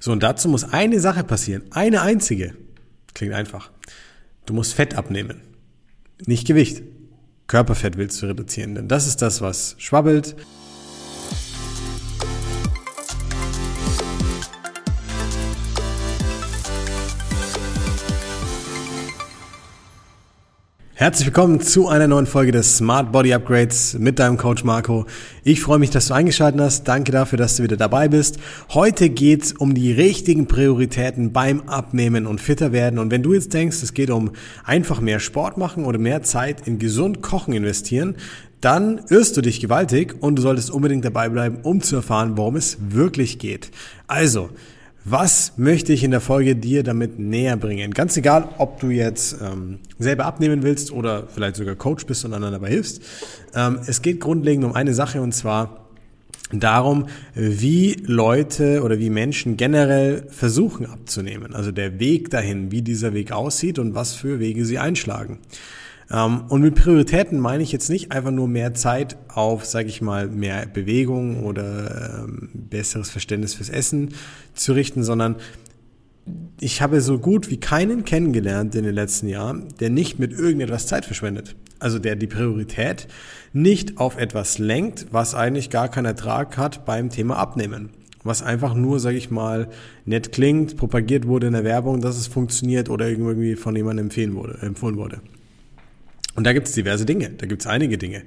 So, und dazu muss eine Sache passieren. Eine einzige. Klingt einfach. Du musst Fett abnehmen. Nicht Gewicht. Körperfett willst du reduzieren, denn das ist das, was schwabbelt. Herzlich willkommen zu einer neuen Folge des Smart Body Upgrades mit deinem Coach Marco. Ich freue mich, dass du eingeschaltet hast. Danke dafür, dass du wieder dabei bist. Heute geht's um die richtigen Prioritäten beim Abnehmen und fitter werden. Und wenn du jetzt denkst, es geht um einfach mehr Sport machen oder mehr Zeit in gesund Kochen investieren, dann irrst du dich gewaltig und du solltest unbedingt dabei bleiben, um zu erfahren, worum es wirklich geht. Also, was möchte ich in der Folge dir damit näher bringen? Ganz egal, ob du jetzt ähm, selber abnehmen willst oder vielleicht sogar Coach bist und anderen dabei hilfst. Ähm, es geht grundlegend um eine Sache und zwar darum, wie Leute oder wie Menschen generell versuchen abzunehmen. Also der Weg dahin, wie dieser Weg aussieht und was für Wege sie einschlagen. Ähm, und mit Prioritäten meine ich jetzt nicht einfach nur mehr Zeit auf, sage ich mal, mehr Bewegung oder ähm, besseres Verständnis fürs Essen zu richten, sondern ich habe so gut wie keinen kennengelernt in den letzten Jahren, der nicht mit irgendetwas Zeit verschwendet. Also der die Priorität nicht auf etwas lenkt, was eigentlich gar keinen Ertrag hat beim Thema Abnehmen. Was einfach nur, sage ich mal, nett klingt, propagiert wurde in der Werbung, dass es funktioniert oder irgendwie von jemandem empfohlen wurde. Und da gibt es diverse Dinge, da gibt es einige Dinge.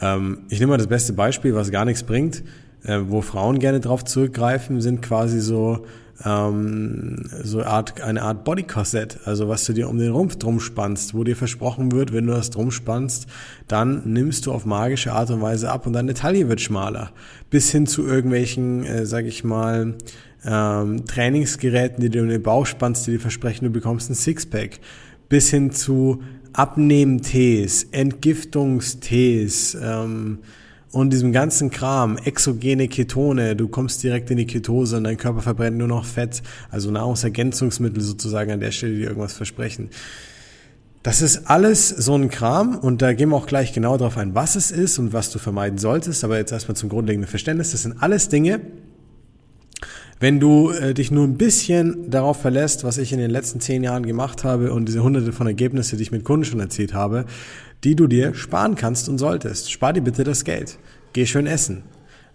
Ähm, ich nehme mal das beste Beispiel, was gar nichts bringt, äh, wo Frauen gerne drauf zurückgreifen, sind quasi so ähm, so Art, eine Art Bodykorsett, also was du dir um den Rumpf drum spannst, wo dir versprochen wird, wenn du das drum spannst, dann nimmst du auf magische Art und Weise ab und deine Taille wird schmaler. Bis hin zu irgendwelchen, äh, sag ich mal, ähm, Trainingsgeräten, die du um den Bauch spannst, die dir versprechen, du bekommst ein Sixpack. Bis hin zu Abnehmtees, Entgiftungstees ähm, und diesem ganzen Kram, exogene Ketone, du kommst direkt in die Ketose und dein Körper verbrennt nur noch Fett, also Nahrungsergänzungsmittel sozusagen an der Stelle, die irgendwas versprechen. Das ist alles so ein Kram und da gehen wir auch gleich genau darauf ein, was es ist und was du vermeiden solltest, aber jetzt erstmal zum grundlegenden Verständnis. Das sind alles Dinge, wenn du äh, dich nur ein bisschen darauf verlässt, was ich in den letzten zehn Jahren gemacht habe und diese hunderte von Ergebnissen, die ich mit Kunden schon erzählt habe, die du dir sparen kannst und solltest. Spar dir bitte das Geld. Geh schön essen.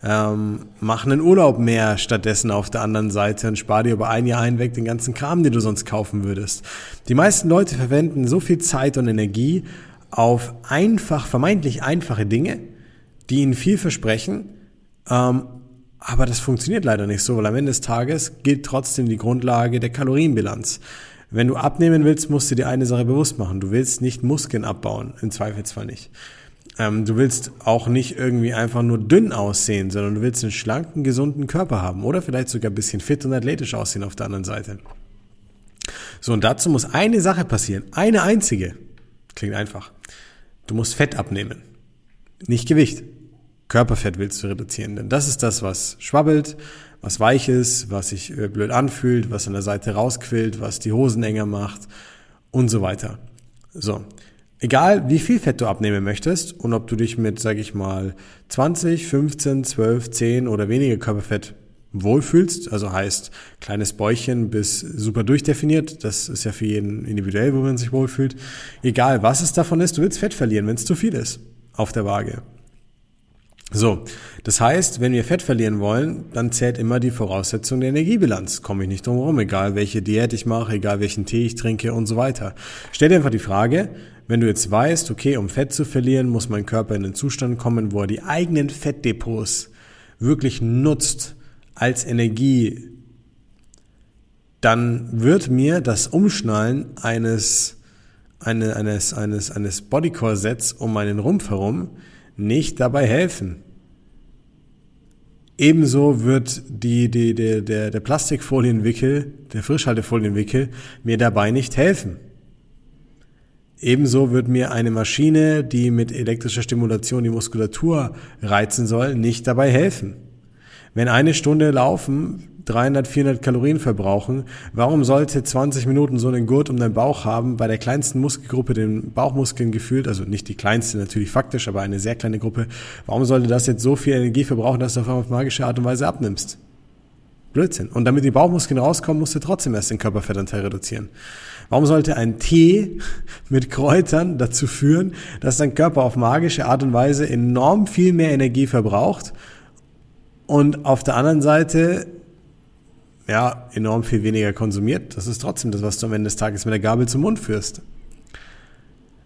Ähm, mach einen Urlaub mehr stattdessen auf der anderen Seite und spar dir über ein Jahr hinweg den ganzen Kram, den du sonst kaufen würdest. Die meisten Leute verwenden so viel Zeit und Energie auf einfach, vermeintlich einfache Dinge, die ihnen viel versprechen, ähm, aber das funktioniert leider nicht so, weil am Ende des Tages gilt trotzdem die Grundlage der Kalorienbilanz. Wenn du abnehmen willst, musst du dir eine Sache bewusst machen. Du willst nicht Muskeln abbauen, im Zweifelsfall nicht. Ähm, du willst auch nicht irgendwie einfach nur dünn aussehen, sondern du willst einen schlanken, gesunden Körper haben oder vielleicht sogar ein bisschen fit und athletisch aussehen auf der anderen Seite. So, und dazu muss eine Sache passieren. Eine einzige. Klingt einfach. Du musst Fett abnehmen. Nicht Gewicht. Körperfett willst du reduzieren. Denn das ist das, was schwabbelt, was weich ist, was sich äh, blöd anfühlt, was an der Seite rausquillt, was die Hosen enger macht und so weiter. So. Egal, wie viel Fett du abnehmen möchtest und ob du dich mit, sag ich mal, 20, 15, 12, 10 oder weniger Körperfett wohlfühlst, also heißt kleines Bäuchchen bis super durchdefiniert, das ist ja für jeden individuell, wo man sich wohlfühlt. Egal, was es davon ist, du willst Fett verlieren, wenn es zu viel ist auf der Waage. So, das heißt, wenn wir Fett verlieren wollen, dann zählt immer die Voraussetzung der Energiebilanz. Komme ich nicht drum herum, egal welche Diät ich mache, egal welchen Tee ich trinke und so weiter. Stell dir einfach die Frage, wenn du jetzt weißt, okay, um Fett zu verlieren, muss mein Körper in den Zustand kommen, wo er die eigenen Fettdepots wirklich nutzt als Energie, dann wird mir das Umschnallen eines, eine, eines, eines, eines Bodycore-Sets um meinen Rumpf herum nicht dabei helfen. Ebenso wird die, die, der, der, der Plastikfolienwickel, der Frischhaltefolienwickel mir dabei nicht helfen. Ebenso wird mir eine Maschine, die mit elektrischer Stimulation die Muskulatur reizen soll, nicht dabei helfen. Wenn eine Stunde Laufen 300, 400 Kalorien verbrauchen, warum sollte 20 Minuten so einen Gurt um den Bauch haben, bei der kleinsten Muskelgruppe, den Bauchmuskeln gefühlt, also nicht die kleinste natürlich faktisch, aber eine sehr kleine Gruppe, warum sollte das jetzt so viel Energie verbrauchen, dass du auf magische Art und Weise abnimmst? Blödsinn. Und damit die Bauchmuskeln rauskommen, musst du trotzdem erst den Körperfettanteil reduzieren. Warum sollte ein Tee mit Kräutern dazu führen, dass dein Körper auf magische Art und Weise enorm viel mehr Energie verbraucht und auf der anderen Seite ja, enorm viel weniger konsumiert? Das ist trotzdem das, was du am Ende des Tages mit der Gabel zum Mund führst.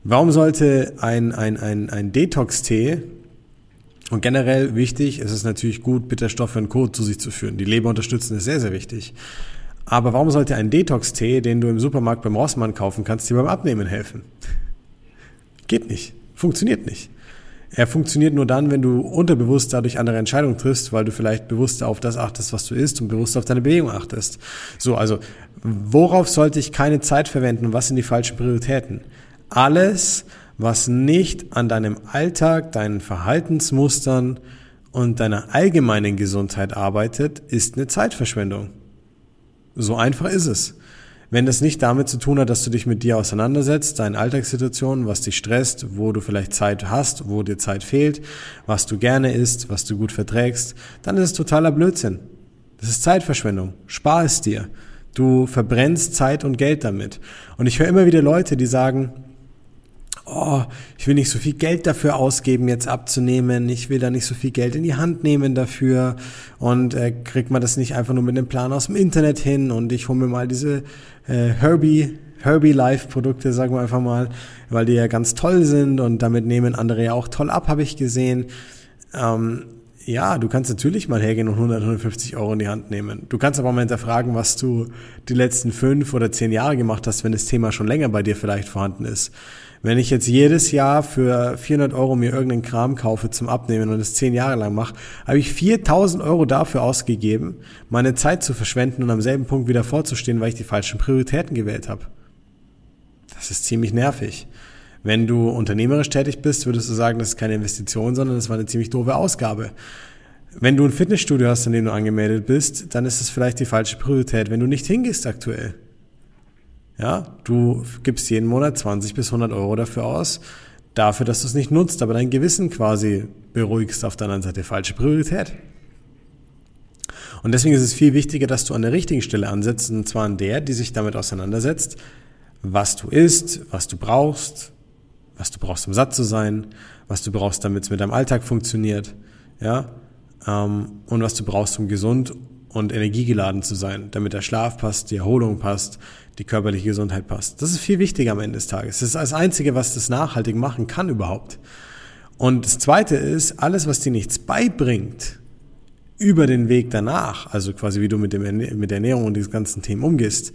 Warum sollte ein, ein, ein, ein Detox-Tee und generell wichtig, es ist natürlich gut, Bitterstoffe und Co. zu sich zu führen. Die Leber unterstützen ist sehr, sehr wichtig. Aber warum sollte ein Detox-Tee, den du im Supermarkt beim Rossmann kaufen kannst, dir beim Abnehmen helfen? Geht nicht. Funktioniert nicht. Er funktioniert nur dann, wenn du unterbewusst dadurch andere Entscheidungen triffst, weil du vielleicht bewusster auf das achtest, was du isst und bewusster auf deine Bewegung achtest. So, also, worauf sollte ich keine Zeit verwenden was sind die falschen Prioritäten? alles, was nicht an deinem Alltag, deinen Verhaltensmustern und deiner allgemeinen Gesundheit arbeitet, ist eine Zeitverschwendung. So einfach ist es. Wenn das nicht damit zu tun hat, dass du dich mit dir auseinandersetzt, deinen Alltagssituationen, was dich stresst, wo du vielleicht Zeit hast, wo dir Zeit fehlt, was du gerne isst, was du gut verträgst, dann ist es totaler Blödsinn. Das ist Zeitverschwendung. Spar es dir. Du verbrennst Zeit und Geld damit. Und ich höre immer wieder Leute, die sagen, oh, ich will nicht so viel Geld dafür ausgeben, jetzt abzunehmen, ich will da nicht so viel Geld in die Hand nehmen dafür und äh, kriegt man das nicht einfach nur mit einem Plan aus dem Internet hin und ich hole mir mal diese äh, Herbie Herbie Life Produkte, sagen wir einfach mal, weil die ja ganz toll sind und damit nehmen andere ja auch toll ab, habe ich gesehen. Ähm, ja, du kannst natürlich mal hergehen und 100, 150 Euro in die Hand nehmen. Du kannst aber mal hinterfragen, was du die letzten fünf oder zehn Jahre gemacht hast, wenn das Thema schon länger bei dir vielleicht vorhanden ist. Wenn ich jetzt jedes Jahr für 400 Euro mir irgendeinen Kram kaufe zum Abnehmen und es zehn Jahre lang mache, habe ich 4000 Euro dafür ausgegeben, meine Zeit zu verschwenden und am selben Punkt wieder vorzustehen, weil ich die falschen Prioritäten gewählt habe. Das ist ziemlich nervig. Wenn du unternehmerisch tätig bist, würdest du sagen, das ist keine Investition, sondern das war eine ziemlich doofe Ausgabe. Wenn du ein Fitnessstudio hast, an dem du angemeldet bist, dann ist es vielleicht die falsche Priorität, wenn du nicht hingehst aktuell. Ja, du gibst jeden Monat 20 bis 100 Euro dafür aus, dafür, dass du es nicht nutzt, aber dein Gewissen quasi beruhigst auf der anderen Seite. Falsche Priorität. Und deswegen ist es viel wichtiger, dass du an der richtigen Stelle ansetzt, und zwar an der, die sich damit auseinandersetzt, was du isst, was du brauchst, was du brauchst, um satt zu sein, was du brauchst, damit es mit deinem Alltag funktioniert, ja, ähm, und was du brauchst, um gesund und energiegeladen zu sein, damit der Schlaf passt, die Erholung passt, die körperliche Gesundheit passt. Das ist viel wichtiger am Ende des Tages. Das ist das Einzige, was das nachhaltig machen kann überhaupt. Und das Zweite ist, alles, was dir nichts beibringt über den Weg danach, also quasi wie du mit, dem, mit der Ernährung und diesen ganzen Themen umgehst,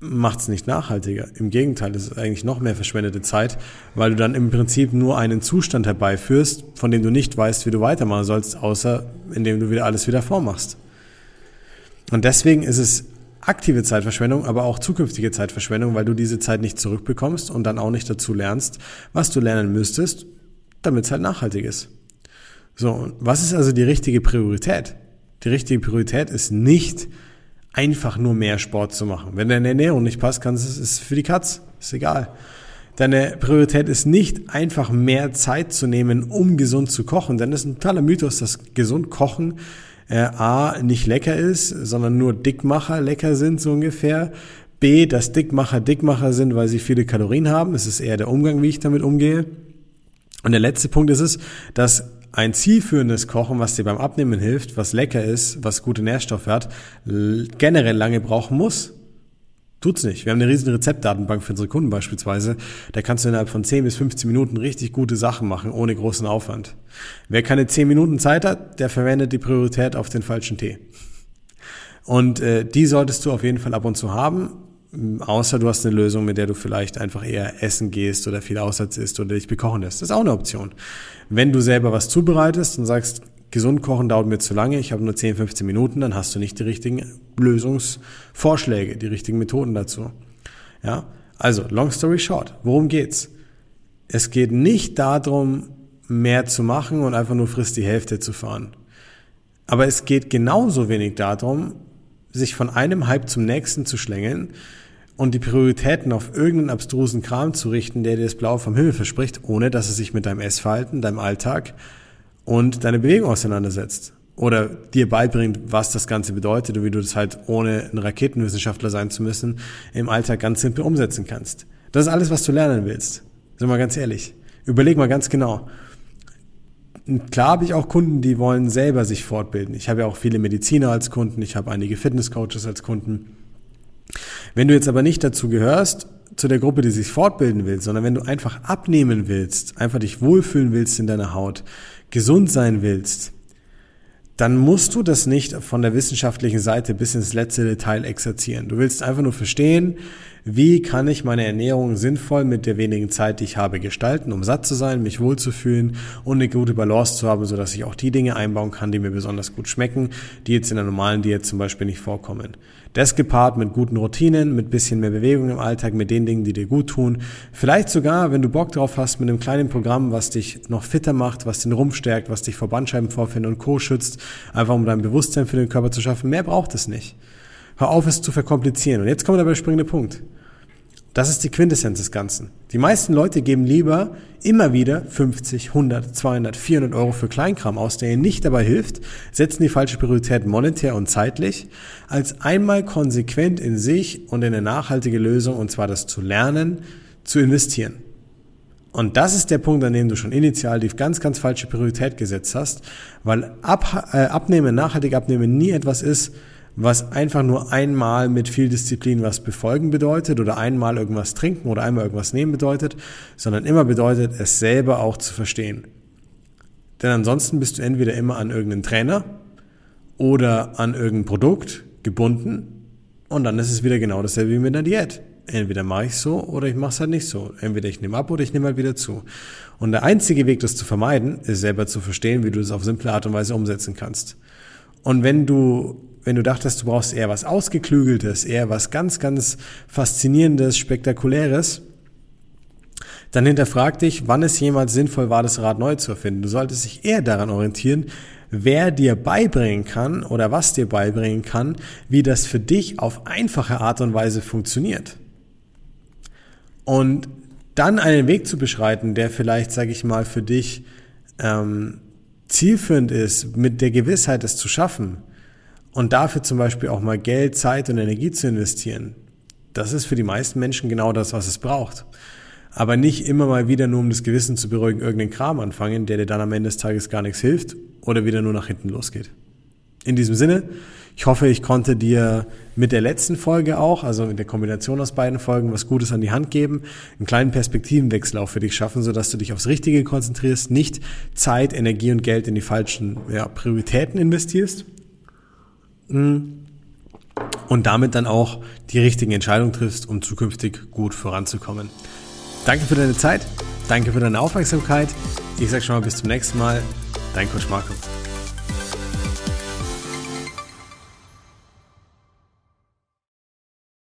macht es nicht nachhaltiger. Im Gegenteil, es ist eigentlich noch mehr verschwendete Zeit, weil du dann im Prinzip nur einen Zustand herbeiführst, von dem du nicht weißt, wie du weitermachen sollst, außer indem du wieder alles wieder vormachst. Und deswegen ist es aktive Zeitverschwendung, aber auch zukünftige Zeitverschwendung, weil du diese Zeit nicht zurückbekommst und dann auch nicht dazu lernst, was du lernen müsstest, damit es halt nachhaltig ist. So, was ist also die richtige Priorität? Die richtige Priorität ist nicht einfach nur mehr Sport zu machen. Wenn deine Ernährung nicht passt, kannst es ist für die Katz, ist egal. Deine Priorität ist nicht einfach mehr Zeit zu nehmen, um gesund zu kochen, denn das ist ein totaler Mythos, dass gesund kochen äh, A, nicht lecker ist, sondern nur Dickmacher lecker sind, so ungefähr. B, dass Dickmacher Dickmacher sind, weil sie viele Kalorien haben. Es ist eher der Umgang, wie ich damit umgehe. Und der letzte Punkt ist es, dass ein zielführendes Kochen, was dir beim Abnehmen hilft, was lecker ist, was gute Nährstoffe hat, generell lange brauchen muss. Tut's nicht. Wir haben eine riesen Rezeptdatenbank für unsere Kunden beispielsweise. Da kannst du innerhalb von 10 bis 15 Minuten richtig gute Sachen machen, ohne großen Aufwand. Wer keine 10 Minuten Zeit hat, der verwendet die Priorität auf den falschen Tee. Und äh, die solltest du auf jeden Fall ab und zu haben, außer du hast eine Lösung, mit der du vielleicht einfach eher essen gehst oder viel Aussatz isst oder dich bekochen lässt. Das ist auch eine Option. Wenn du selber was zubereitest und sagst, gesund kochen dauert mir zu lange, ich habe nur 10, 15 Minuten, dann hast du nicht die richtigen Lösungsvorschläge, die richtigen Methoden dazu. Ja, also long story short, worum geht's? Es geht nicht darum, mehr zu machen und einfach nur frisst die Hälfte zu fahren. Aber es geht genauso wenig darum, sich von einem Hype zum nächsten zu schlängeln und die Prioritäten auf irgendeinen abstrusen Kram zu richten, der dir das Blaue vom Himmel verspricht, ohne dass es sich mit deinem Essverhalten, deinem Alltag und deine Bewegung auseinandersetzt. oder dir beibringt, was das Ganze bedeutet und wie du das halt ohne ein Raketenwissenschaftler sein zu müssen im Alltag ganz simpel umsetzen kannst. Das ist alles, was du lernen willst. Sind wir ganz ehrlich. Überleg mal ganz genau. Klar habe ich auch Kunden, die wollen selber sich fortbilden. Ich habe ja auch viele Mediziner als Kunden, ich habe einige Fitnesscoaches als Kunden. Wenn du jetzt aber nicht dazu gehörst, zu der Gruppe, die sich fortbilden will, sondern wenn du einfach abnehmen willst, einfach dich wohlfühlen willst in deiner Haut, gesund sein willst, dann musst du das nicht von der wissenschaftlichen Seite bis ins letzte Detail exerzieren. Du willst einfach nur verstehen, wie kann ich meine Ernährung sinnvoll mit der wenigen Zeit, die ich habe, gestalten, um satt zu sein, mich wohlzufühlen und eine gute Balance zu haben, sodass ich auch die Dinge einbauen kann, die mir besonders gut schmecken, die jetzt in der normalen Diät zum Beispiel nicht vorkommen. Das gepaart mit guten Routinen, mit bisschen mehr Bewegung im Alltag, mit den Dingen, die dir gut tun. Vielleicht sogar, wenn du Bock drauf hast, mit einem kleinen Programm, was dich noch fitter macht, was den Rumpf stärkt, was dich vor Bandscheibenvorfällen und Co. schützt, einfach um dein Bewusstsein für den Körper zu schaffen. Mehr braucht es nicht. Hör auf, es zu verkomplizieren. Und jetzt kommt der springende Punkt. Das ist die Quintessenz des Ganzen. Die meisten Leute geben lieber immer wieder 50, 100, 200, 400 Euro für Kleinkram aus, der ihnen nicht dabei hilft, setzen die falsche Priorität monetär und zeitlich, als einmal konsequent in sich und in eine nachhaltige Lösung, und zwar das zu lernen, zu investieren. Und das ist der Punkt, an dem du schon initial die ganz, ganz falsche Priorität gesetzt hast, weil ab, äh, Abnehmen, nachhaltig Abnehmen nie etwas ist, was einfach nur einmal mit viel Disziplin was befolgen bedeutet oder einmal irgendwas trinken oder einmal irgendwas nehmen bedeutet, sondern immer bedeutet, es selber auch zu verstehen. Denn ansonsten bist du entweder immer an irgendeinen Trainer oder an irgendein Produkt gebunden und dann ist es wieder genau dasselbe wie mit einer Diät. Entweder mache ich so oder ich mache es halt nicht so. Entweder ich nehme ab oder ich nehme halt wieder zu. Und der einzige Weg, das zu vermeiden, ist selber zu verstehen, wie du das auf simple Art und Weise umsetzen kannst. Und wenn du wenn du dachtest, du brauchst eher was Ausgeklügeltes, eher was ganz, ganz Faszinierendes, Spektakuläres, dann hinterfrag dich, wann es jemals sinnvoll war, das Rad neu zu erfinden. Du solltest dich eher daran orientieren, wer dir beibringen kann oder was dir beibringen kann, wie das für dich auf einfache Art und Weise funktioniert. Und dann einen Weg zu beschreiten, der vielleicht, sage ich mal, für dich ähm, zielführend ist, mit der Gewissheit, es zu schaffen, und dafür zum Beispiel auch mal Geld, Zeit und Energie zu investieren, das ist für die meisten Menschen genau das, was es braucht. Aber nicht immer mal wieder nur, um das Gewissen zu beruhigen, irgendeinen Kram anfangen, der dir dann am Ende des Tages gar nichts hilft oder wieder nur nach hinten losgeht. In diesem Sinne, ich hoffe, ich konnte dir mit der letzten Folge auch, also in der Kombination aus beiden Folgen, was Gutes an die Hand geben, einen kleinen Perspektivenwechsel auch für dich schaffen, sodass du dich aufs Richtige konzentrierst, nicht Zeit, Energie und Geld in die falschen ja, Prioritäten investierst und damit dann auch die richtigen Entscheidungen triffst, um zukünftig gut voranzukommen. Danke für deine Zeit, danke für deine Aufmerksamkeit. Ich sage schon mal bis zum nächsten Mal. Dein Coach Marco.